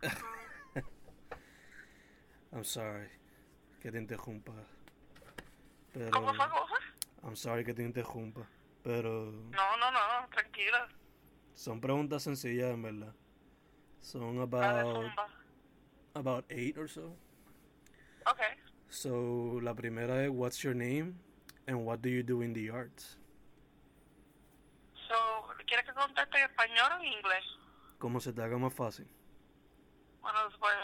I'm sorry que te interrumpa. Pero, ¿Cómo fue? I'm sorry que te interrumpa. Pero No, no, no, tranquila. son preguntas sencillas en verdad. Son about about eight or so. Ok. So la primera es what's your name and what do you do in the arts? So, ¿quieres que conteste en español o en inglés? Como se te haga más fácil. Bueno, pues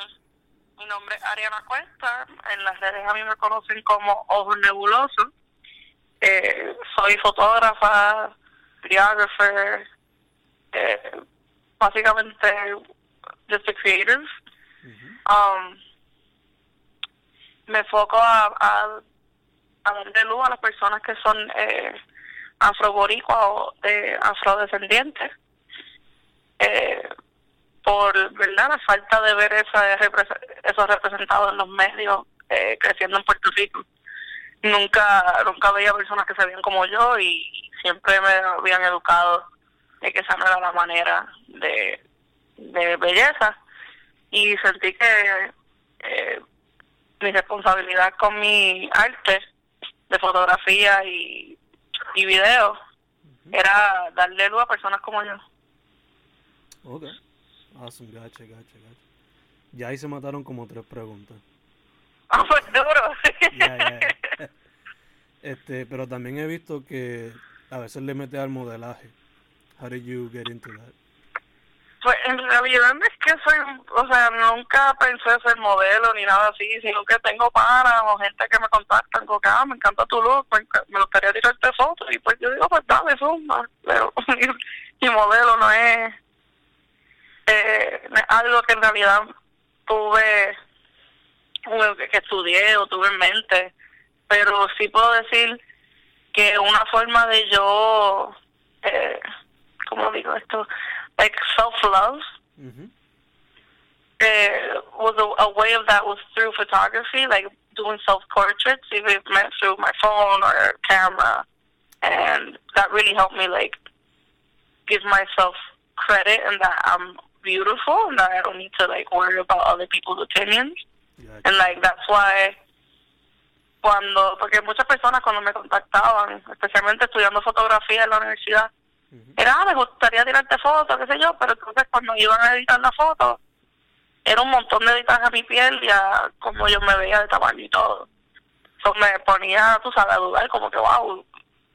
mi nombre es Ariana Cuesta. En las redes a mí me conocen como Ojos Nebulosos. Eh, soy fotógrafa, videographer, eh, básicamente just a creative. Um, me enfoco a, a, a darle luz a las personas que son eh, afroboricuas o de afrodescendientes. Eh, por verdad la falta de ver esa, repre- eso representado en los medios eh, creciendo en Puerto Rico. Nunca nunca veía personas que se veían como yo y siempre me habían educado de que esa no era la manera de, de belleza y sentí que eh, mi responsabilidad con mi arte de fotografía y, y video era darle luz a personas como yo. Ok. Awesome, gacha, gacha, gacha. Ya ahí se mataron como tres preguntas. Ah, pues duro. Ya, ya. Este, pero también he visto que a veces le mete al modelaje. How did you get into that? Pues en realidad es que soy, o sea, nunca pensé ser modelo ni nada así, sino que tengo panas o gente que me contactan con que, ah, me encanta tu look, me, me gustaría tirarte fotos, y pues yo digo, pues dale, zumba, pero mi modelo no es, eh, algo que en realidad tuve, que estudié o tuve en mente, pero sí puedo decir que una forma de yo, eh, ¿cómo digo esto? Like self-love Ujú. uh, was a, a way of that was through photography, like doing self-portraits, even if it meant through my phone or camera, and that really helped me like give myself credit and that I'm beautiful and that I don't need to like worry about other people's opinions. And like that's why cuando porque muchas personas cuando me contactaban, especialmente estudiando fotografía en la universidad, era, ah, me gustaría tirarte fotos, qué sé yo, pero entonces cuando iban a editar la foto, era un montón de editajes a mi piel y a como yo me veía de tamaño y todo. Eso me ponía, tú sabes, a dudar, como que, wow,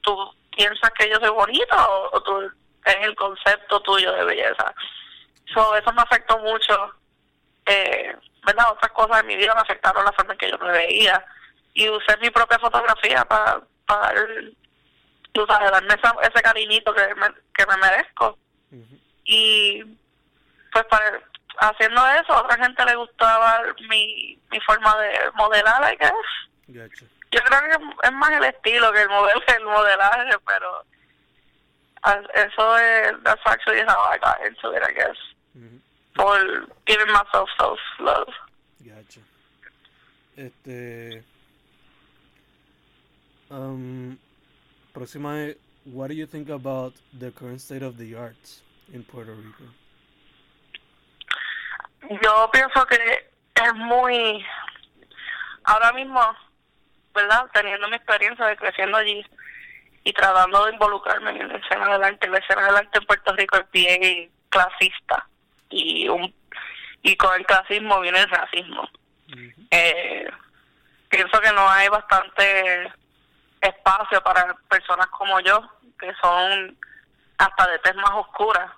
¿tú piensas que yo soy bonita o, o tú es el concepto tuyo de belleza? So, eso me afectó mucho. Eh, ¿Verdad? Otras cosas de mi vida me afectaron la forma en que yo me veía. Y usé mi propia fotografía para, para dar tú sabes, darme esa, ese cariñito que me, que me merezco. Y pues para, haciendo eso, a otra gente le gustaba mi, mi forma de modelar, I guess. Gacha. Yo creo que es más el estilo que el modelo el modelaje, pero eso es, that's actually how I got into it, I guess. For giving myself self-love. Gacha. Este. Um, próxima es, what do you think about the current state of the arts in Puerto Rico? Yo pienso que es muy, ahora mismo, ¿verdad? Teniendo mi experiencia de creciendo allí y tratando de involucrarme en la escena del arte, la escena del arte en Puerto Rico es bien clasista y un y con el clasismo viene el racismo. Eh, pienso que no hay bastante espacio para personas como yo, que son hasta de tez más oscura,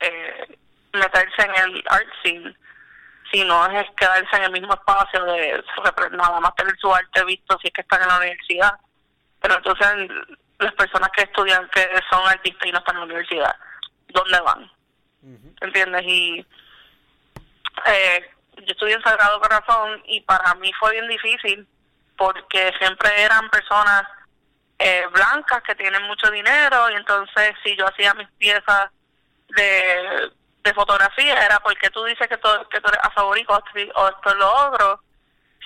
eh, meterse en el art scene, si no es quedarse en el mismo espacio de nada más tener su arte visto si es que están en la universidad. Pero entonces las personas que estudian, que son artistas y no están en la universidad, ¿dónde van? ¿Entiendes? Y eh, yo estudié en Sagrado Corazón y para mí fue bien difícil porque siempre eran personas eh, blancas que tienen mucho dinero y entonces si yo hacía mis piezas de, de fotografía era porque tú dices que, to- que tú eres o esto es lo otro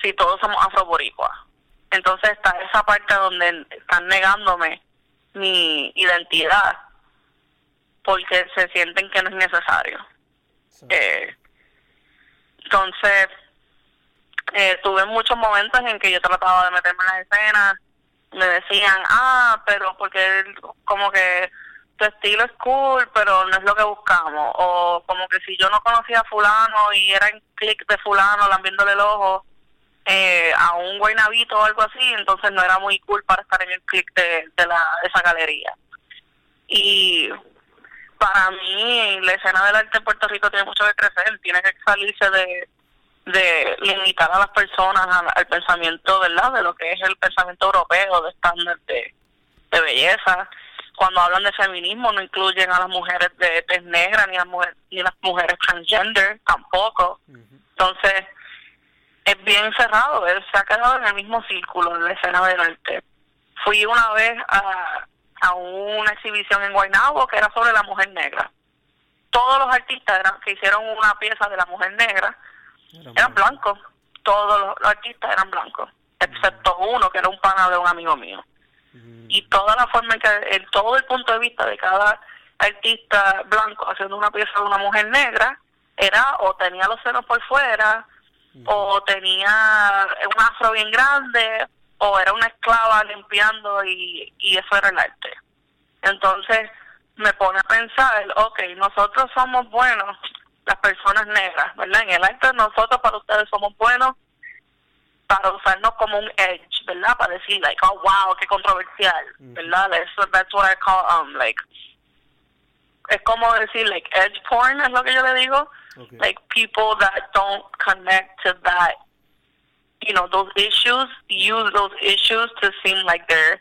si todos somos afroboricuas. Entonces está esa parte donde están negándome mi identidad porque se sienten que no es necesario. Eh, entonces, eh, tuve muchos momentos en que yo trataba de meterme en la escena, me decían, ah, pero porque como que tu estilo es cool, pero no es lo que buscamos, o como que si yo no conocía a fulano y era en clic de fulano, lambiéndole el ojo, eh, a un guaynabito o algo así, entonces no era muy cool para estar en el clic de, de, la, de esa galería. Y para mí la escena del arte en Puerto Rico tiene mucho que crecer, tiene que salirse de, de limitar a las personas al, pensamiento, ¿verdad? De lo que es el pensamiento europeo de estándar de, de belleza. Cuando hablan de feminismo no incluyen a las mujeres de tez negra ni, a mujeres, ni las mujeres transgender tampoco. Entonces, es bien cerrado, él se ha quedado en el mismo círculo en la escena del arte. Fui una vez a, a una exhibición en Guaynabo que era sobre la mujer negra. Todos los artistas que hicieron una pieza de la mujer negra eran blancos. Todos los, artistas eran blancos, excepto uno que era un pana de un amigo mío. Y toda la forma en que, el, todo el punto de vista de cada artista blanco haciendo una pieza de una mujer negra era o tenía los senos por fuera, o tenía un afro bien grande, o era una esclava limpiando y, y eso era el arte. Entonces me pone a pensar, ok, nosotros somos buenos, las personas negras, ¿verdad? En el arte nosotros para ustedes somos buenos para usarnos como un edge, ¿verdad? Para decir, like, oh, wow, qué controversial, ¿verdad? That's, that's what I call, um, like, es como decir, like, edge porn, es lo que yo le digo, Okay. Like people that don't connect to that, you know, those issues, use those issues to seem like they're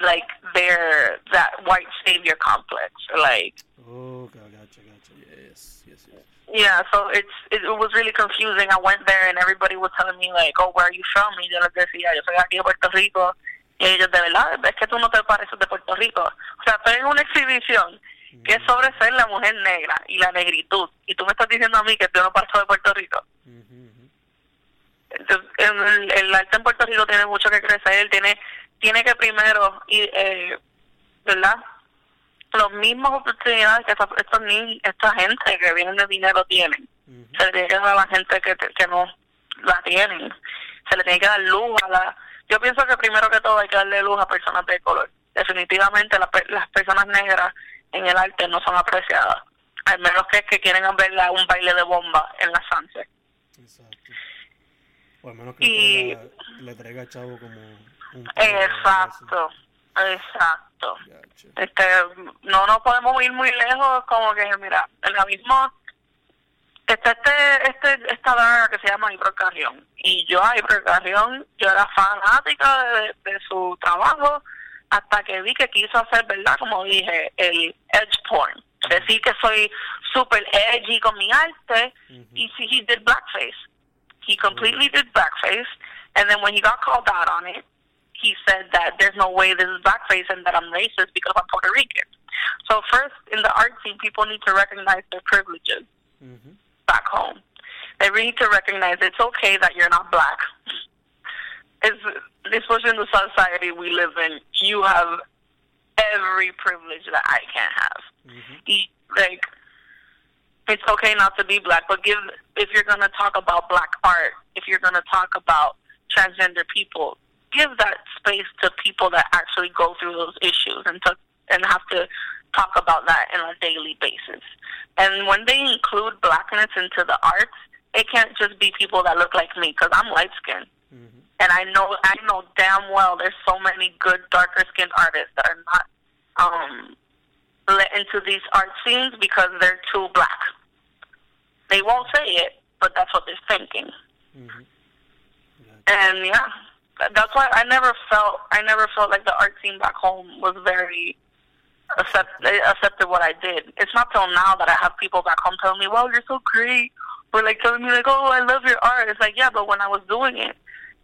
like they're that white savior complex, like. Oh, gotcha, gotcha. Yes, yes, yes. Yeah, so it's it, it was really confusing. I went there and everybody was telling me like, "Oh, where are you from?" Y yo les decía, "Yo soy aquí de Puerto Rico." Y ellos, de verdad, ah, es que tú no te pareces de Puerto Rico. O sea, estoy en una exhibición que es sobre ser la mujer negra y la negritud. Y tú me estás diciendo a mí que tú no paso de Puerto Rico. Entonces, el, arte en Puerto Rico tiene mucho que crecer, tiene tiene que primero, y, eh, ¿verdad? Las mismas oportunidades que estos niños, esta gente que vienen de dinero tienen. Se le tiene que dar a la gente que, que no la tienen. Se le tiene que dar luz a la... Yo pienso que primero que todo hay que darle luz a personas de color. Definitivamente las personas negras en el arte no son apreciadas, al menos que, que quieren ver un baile de bomba en la Sunset. Exacto. O al menos que le, traiga, a Chavo como un... Exacto, exacto. Este, no nos podemos ir muy lejos, como que, mira, en la misma... Este, este, esta dama que se llama Ibro Carrión. Y yo a Ibro Carrión, yo era fanática de, de su trabajo, hasta que vi que quiso hacer, ¿verdad? Como dije, el edge porn. Decir que soy super edgy con mi arte. Y si he did blackface. He completely did blackface. And then when he got called out on it, he said that there's no way this is blackface and that I'm racist because I'm Puerto Rican. So first, in the art scene, people need to recognize their privileges back home. They really need to recognize it's okay that you're not black. It's especially in the society we live in, you have every privilege that I can't have. Mm-hmm. Like, it's okay not to be black, but give if you're gonna talk about black art, if you're gonna talk about transgender people, give that space to people that actually go through those issues and to and have to talk about that on a daily basis. And when they include blackness into the arts, it can't just be people that look like me because I'm light skinned. Mm-hmm. And I know I know damn well there's so many good darker skinned artists that are not um let into these art scenes because they're too black. They won't say it, but that's what they're thinking. Mm-hmm. And yeah, that's why I never felt I never felt like the art scene back home was very accept accepted what I did. It's not till now that I have people back home telling me, "Well, you're so great," or like telling me like, "Oh, I love your art." It's like, yeah, but when I was doing it,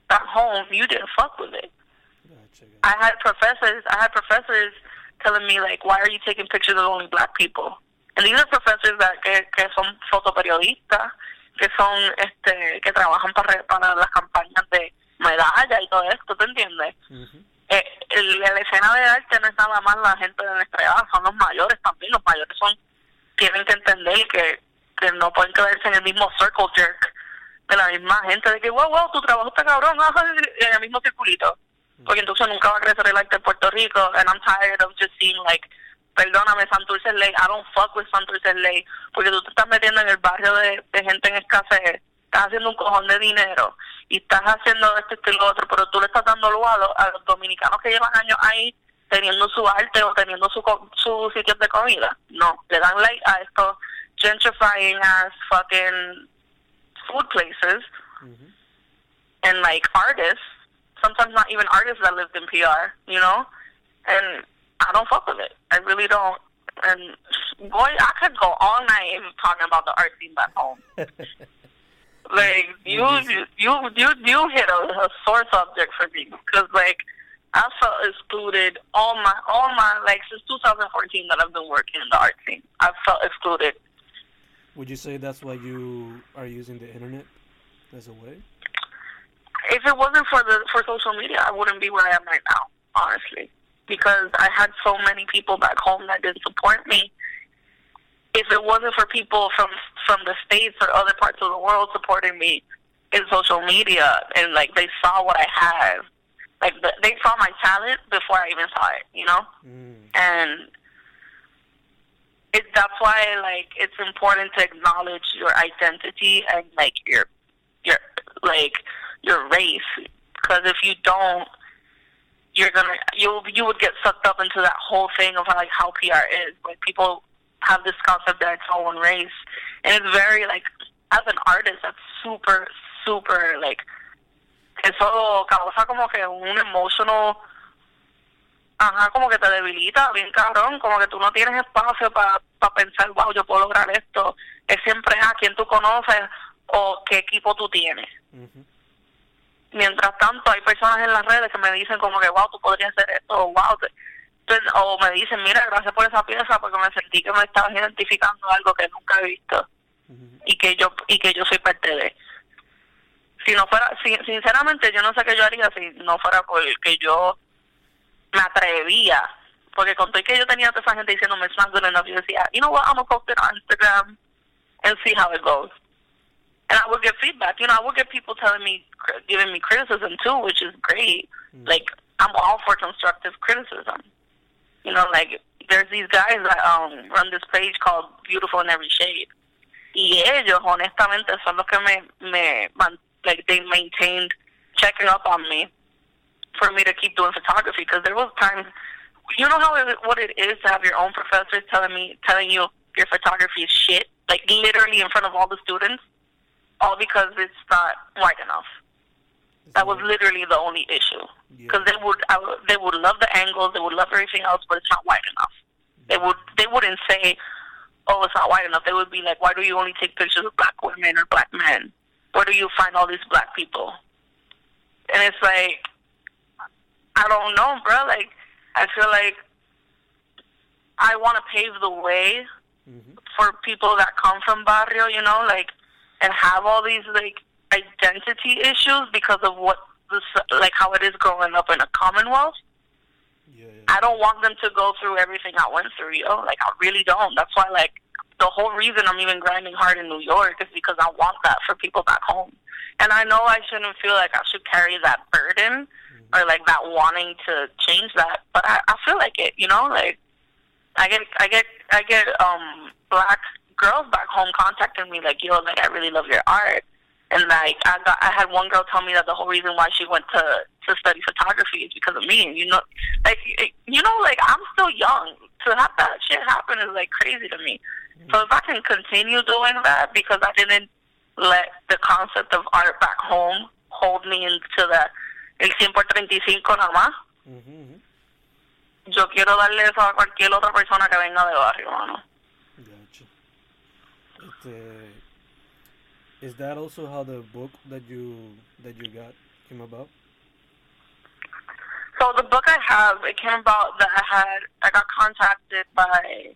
back home, you didn't fuck with it. Gotcha, gotcha. I had professors. I had professors telling me like, why are you taking pictures of only black people? Are professors that que, que son fotoperiodistas, que son este que trabajan para, para las campañas de medalla y todo esto, ¿te entiendes? Eh, el, la escena de arte no es nada más la gente de nuestra edad, son los mayores también. Los mayores son tienen que entender que que no pueden quedarse en el mismo circle jerk de la misma gente, de que, wow, wow, tu trabajo está cabrón, en el mismo circulito. Porque entonces nunca va a crecer el arte de Puerto Rico, and I'm tired of just seeing, like, perdóname, Santurce ley, I don't fuck with Santurce ley, porque tú te estás metiendo en el barrio de, de gente en escasez, estás haciendo un cojón de dinero, y estás haciendo esto, y lo otro, pero tú le estás dando lugar a, los dominicanos que llevan años ahí teniendo su arte o teniendo su, su sitios de comida. No, le dan like a estos gentrifying as fucking food places mm-hmm. and like artists, sometimes not even artists that lived in PR, you know? And I don't fuck with it. I really don't. And boy, I could go all night talking about the art scene back home. like you, you, you, you, hit a, a sore subject for me because like I felt excluded all my, all my like since 2014 that I've been working in the art scene. I've felt excluded would you say that's why you are using the internet as a way? If it wasn't for the for social media, I wouldn't be where I am right now, honestly. Because I had so many people back home that didn't support me. If it wasn't for people from from the states or other parts of the world supporting me in social media, and like they saw what I had, like they saw my talent before I even saw it, you know, mm. and it, that's why like it's important to acknowledge your identity and like your your like your race because if you don't you're gonna you you would get sucked up into that whole thing of like how PR is like people have this concept that it's all one race and it's very like as an artist that's super super like eso causa como que un emotional ajá, como que te debilita bien cabrón, como que tú no tienes espacio para pa pensar, wow, yo puedo lograr esto. Es siempre a quién tú conoces o qué equipo tú tienes. Mientras tanto, hay personas en las redes que me dicen como que, wow, tú podrías hacer esto, o wow, o me dicen, mira, gracias por esa pieza porque me sentí que me estabas identificando algo que nunca he visto y que yo y que yo soy parte de. Si no fuera, sinceramente, yo no sé qué yo haría si no fuera porque yo me atrevía, porque conté que yo tenía a toda esa gente diciéndome, it's not good enough, yo decía, you know what, I'm to post it on Instagram and see how it goes. And I would get feedback. You know, I would get people telling me, giving me criticism too, which is great. Mm. Like, I'm all for constructive criticism. You know, like, there's these guys that um, run this page called Beautiful in Every Shade. Y ellos, honestamente, son los que me, me, like, they maintained checking up on me for me to keep doing photography because there was times you know how it, what it is to have your own professors telling me telling you your photography is shit like literally in front of all the students all because it's not wide enough that was literally the only issue because yeah. they would I, they would love the angles they would love everything else but it's not wide enough they would they wouldn't say oh it's not wide enough they would be like why do you only take pictures of black women or black men where do you find all these black people and it's like I don't know, bro. Like, I feel like I want to pave the way mm-hmm. for people that come from barrio, you know, like, and have all these like identity issues because of what this, like, how it is growing up in a commonwealth. Yeah, yeah. I don't want them to go through everything I went through, yo. Like, I really don't. That's why, like, the whole reason I'm even grinding hard in New York is because I want that for people back home. And I know I shouldn't feel like I should carry that burden or like not wanting to change that. But I, I feel like it, you know, like I get I get I get um black girls back home contacting me like, yo, like I really love your art. And like I got I had one girl tell me that the whole reason why she went to to study photography is because of me. And you know like you know, like I'm still young. To have that shit happen is like crazy to me. So if I can continue doing that because I didn't let the concept of art back home hold me into that el 100 por 35 nada más. Yo quiero darle eso a cualquier otra persona que venga de barrio, mano. Gotcha. Este, is that also how the book that you that you got came about? So the book I have, it came about that I had I got contacted by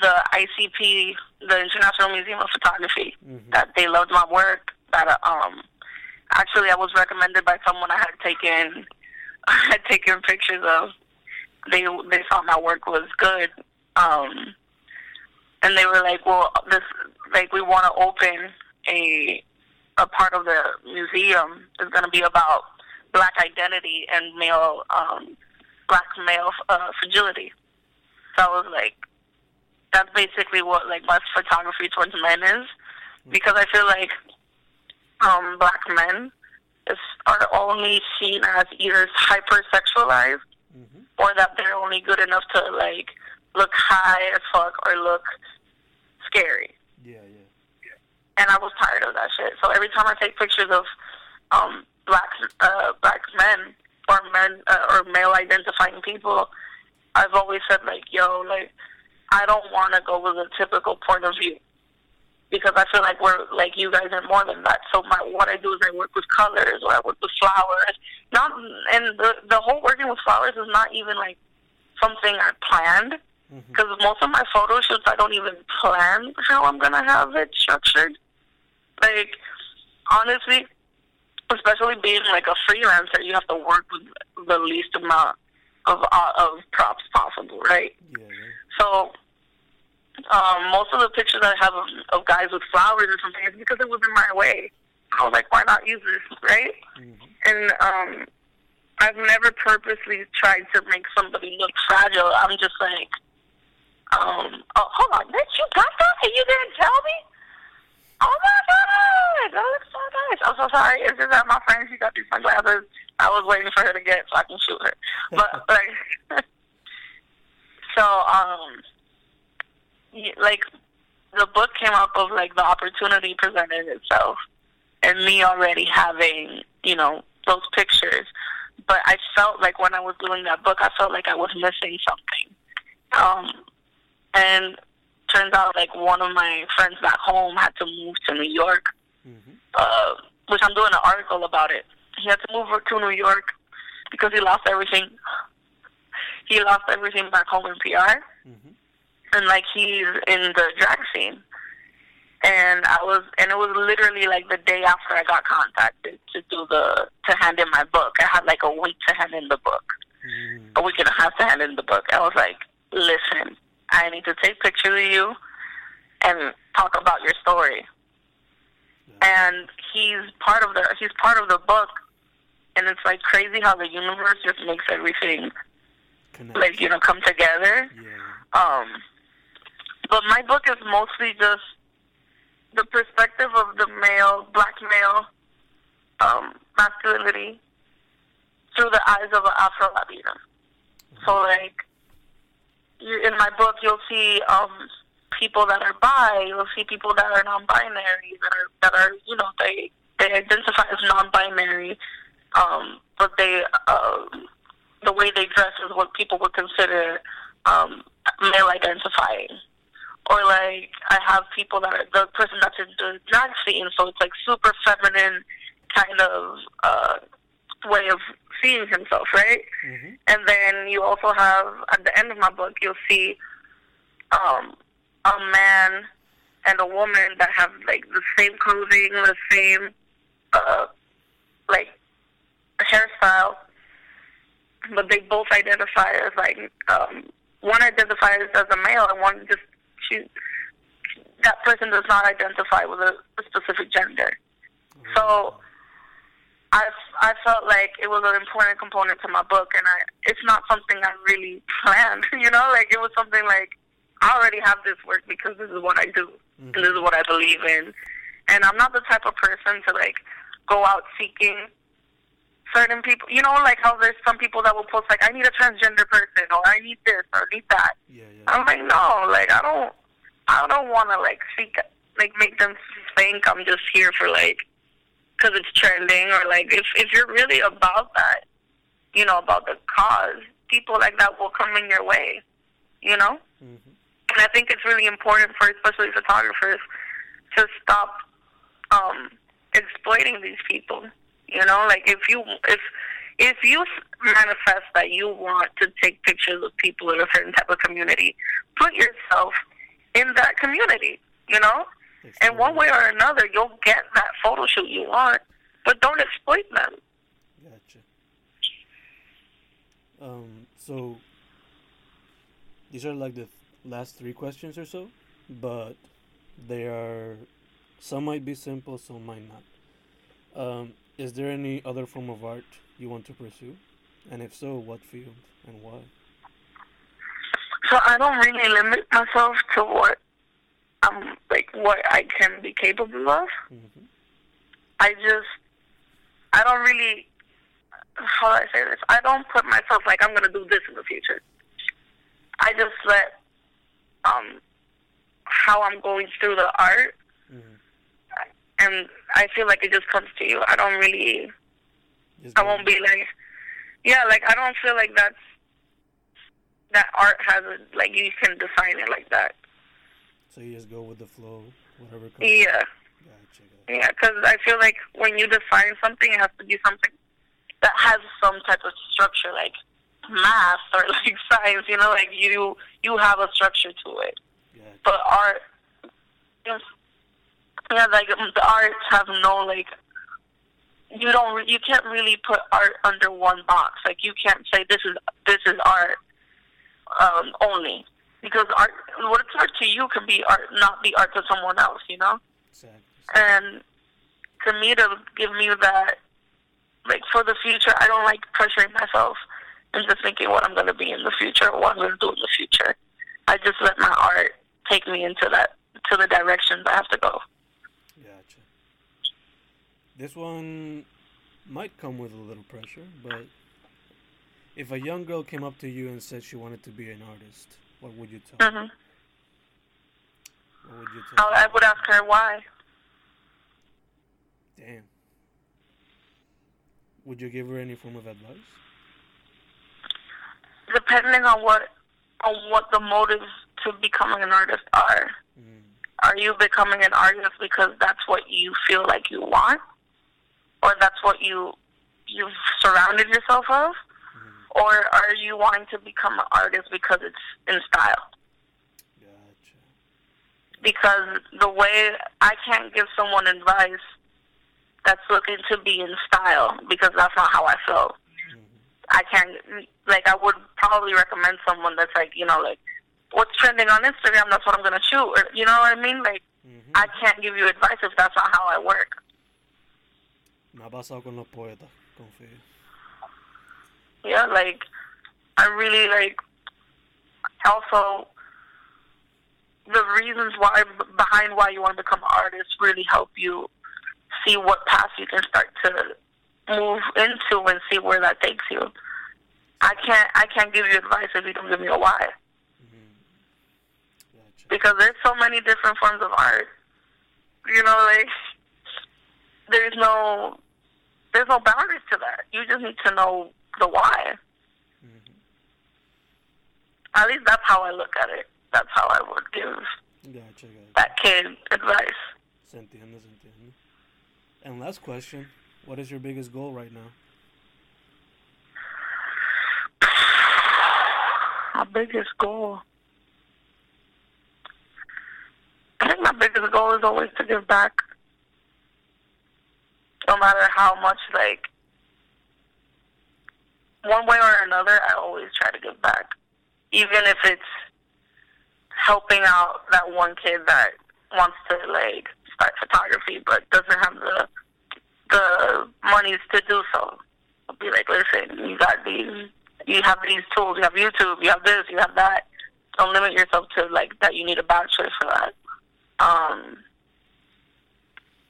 the ICP, the International Museum of Photography, mm -hmm. that they loved my work. That um, Actually, I was recommended by someone I had taken I had taken pictures of. They they thought my work was good. Um, and they were like, "Well, this like we want to open a a part of the museum is going to be about black identity and male um, black male uh, fragility." So I was like, "That's basically what like my photography towards men is," because I feel like um, black men is, are only seen as either hypersexualized Mm-hmm. or that they're only good enough to like look high as fuck or look scary. And I was tired of that shit. So every time I take pictures of um black uh black men or men uh, or male identifying people, I've always said like, yo, like I don't want to go with a typical point of view because I feel like we're like you guys are more than that. So my what I do is I work with colors or I work with flowers. Not and the the whole working with flowers is not even like something I planned Mm-hmm. because most of my photo shoots I don't even plan how I'm gonna have it structured. Like honestly, especially being like a freelancer, you have to work with the least amount of uh, of props possible, right? Yeah. So um, most of the pictures I have of, of guys with flowers or something is because it was in my way. I was like, why not use this, right? Mm-hmm. And um, I've never purposely tried to make somebody look fragile. I'm just like, um, oh, hold on, bitch, you got that and you didn't tell me? Oh my god, that looks so nice. I'm so sorry. It's just that my friend, she got these sunglasses. I was waiting for her to get so I can shoot her. But like, so um, like the book came up of like the opportunity presented itself, and me already having you know those pictures. But I felt like when I was doing that book, I felt like I was missing something. Um, and turns out like one of my friends back home had to move to New York, Mm-hmm. uh, which I'm doing an article about it. He had to move to New York because he lost everything. He lost everything back home in PR Mm-hmm. and like he's in the drag scene. And I was, and it was literally like the day after I got contacted to do the to hand in my book. I had like a week to hand in the book, Mm-hmm. a week and a half to hand in the book. I was like, listen, I need to take pictures of you and talk about your story. And he's part of the he's part of the book, and it's like crazy how the universe just makes everything Connect. like you know come together. yeah. Um, but my book is mostly just the perspective of the male, black male, um, masculinity through the eyes of an Afro Latina. So, like, you, in my book, you'll see um, people that are bi, you'll see people that are non-binary, that are that are you know they they identify as non-binary, um, but they uh, the way they dress is what people would consider um, male identifying. Or like I have people that are the person that's in the drag scene, so it's like super feminine kind of uh, way of seeing himself, right? Mm-hmm. And then you also have at the end of my book, you'll see um, a man and a woman that have like the same clothing, the same uh, like hairstyle, but they both identify as like um, one identifies as a male and one just she that person does not identify with a, a specific gender. So I, I felt like it was an important component to my book, and I it's not something I really planned. You know, like it was something like I already have this work because this is what I do, and this mm-hmm. is what I believe in, and I'm not the type of person to like go out seeking certain people. You know, like how there's some people that will post like I need a transgender person, or I need this, or I need that. Yeah, yeah. I'm like, no, like I don't, I don't want to like seek, like make them think I'm just here for like, because it's trending or like if if you're really about that, you know, about the cause, people like that will come in your way, you know. Mm-hmm. And I think it's really important for especially photographers to stop um, exploiting these people. You know, like if you if if you manifest that you want to take pictures of people in a certain type of community, put yourself in that community. You know, and one way or another, you'll get that photo shoot you want, but don't exploit them. Gotcha. Um, so these are like the last three questions or so but they are some might be simple, some might not. Um, is there any other form of art you want to pursue? And if so, what field and why? So I don't really limit myself to what I'm like what I can be capable of. hmm I just I don't really how do I say this? I don't put myself like I'm gonna do this in the future. I just let um how I'm going through the art hmm and I feel like it just comes to you. I don't really I won't be like yeah, like I don't feel like that's that art has a like you can define it like that. So you just go with the flow, whatever comes. Yeah. Gotcha, gotcha. Yeah, because I feel like when you define something, it has to be something that has some type of structure, like math or like science. You know, like you you have a structure to it. Gotcha. But art, yeah, like um, the arts have no like. You don't. You can't really put art under one box. Like you can't say this is this is art um, only because art. What's art to you can be art, not be art to someone else. You know. Exactly. And to me, to give me that, like for the future, I don't like pressuring myself into thinking what I'm going to be in the future or what I'm going to do in the future. I just let my art take me into that, to the directions I have to go. Gotcha. This one might come with a little pressure, but if a young girl came up to you and said she wanted to be an artist, what would you tell? her? hmm What would you tell? I, would ask her why. Damn. Would you give her any form of advice? Depending on what on what the motives to becoming an artist are. Mm. Are you becoming an artist because that's what you feel like you want, or that's what you you've surrounded yourself of. Or are you wanting to become an artist because it's in style? Gotcha. Because the way I can't give someone advice that's looking to be in style because that's not how I feel. Mhm. I can't like I would probably recommend someone that's like you know like what's trending on Instagram that's what I'm gonna shoot or you know what I mean like Mhm. I can't give you advice if that's not how I work. Me ha pasado con los poetas, confío. Yeah, like I really like also the reasons why behind why you want to become an artist really help you see what path you can start to move into and see where that takes you. I can't I can't give you advice if you don't give me a why Mhm. Gotcha. because there's so many different forms of art. You know, like there's no there's no boundaries to that. You just need to know the why. Mhm. At least that's how I look at it. That's how I would give Gotcha, gotcha. that kid advice. Se entiende, se entiende. And last question, what is your biggest goal right now? My biggest goal. I think my biggest goal is always to give back. No matter how much, like, one way or another, I always try to give back. Even if it's helping out that one kid that wants to, like, start photography but doesn't have the the monies to do so. I'll be like, listen, you got these, you have these tools, you have YouTube, you have this, you have that. Don't limit yourself to like that. You need a bachelor's for that. Um,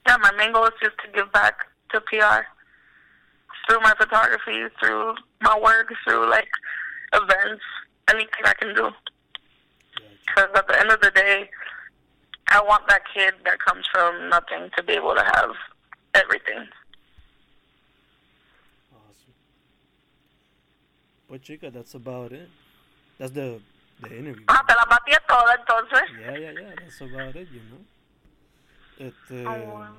yeah, my main goal is just to give back to PR through my photography, through my work, through like events, anything I can do. Because at the end of the day, I want that kid that comes from nothing to be able to have everything. Awesome. But chica, that's about it. That's the the interview. Ah, te la batié toda entonces. Yeah, yeah, yeah. That's about it, you know. Este, Oh, wow.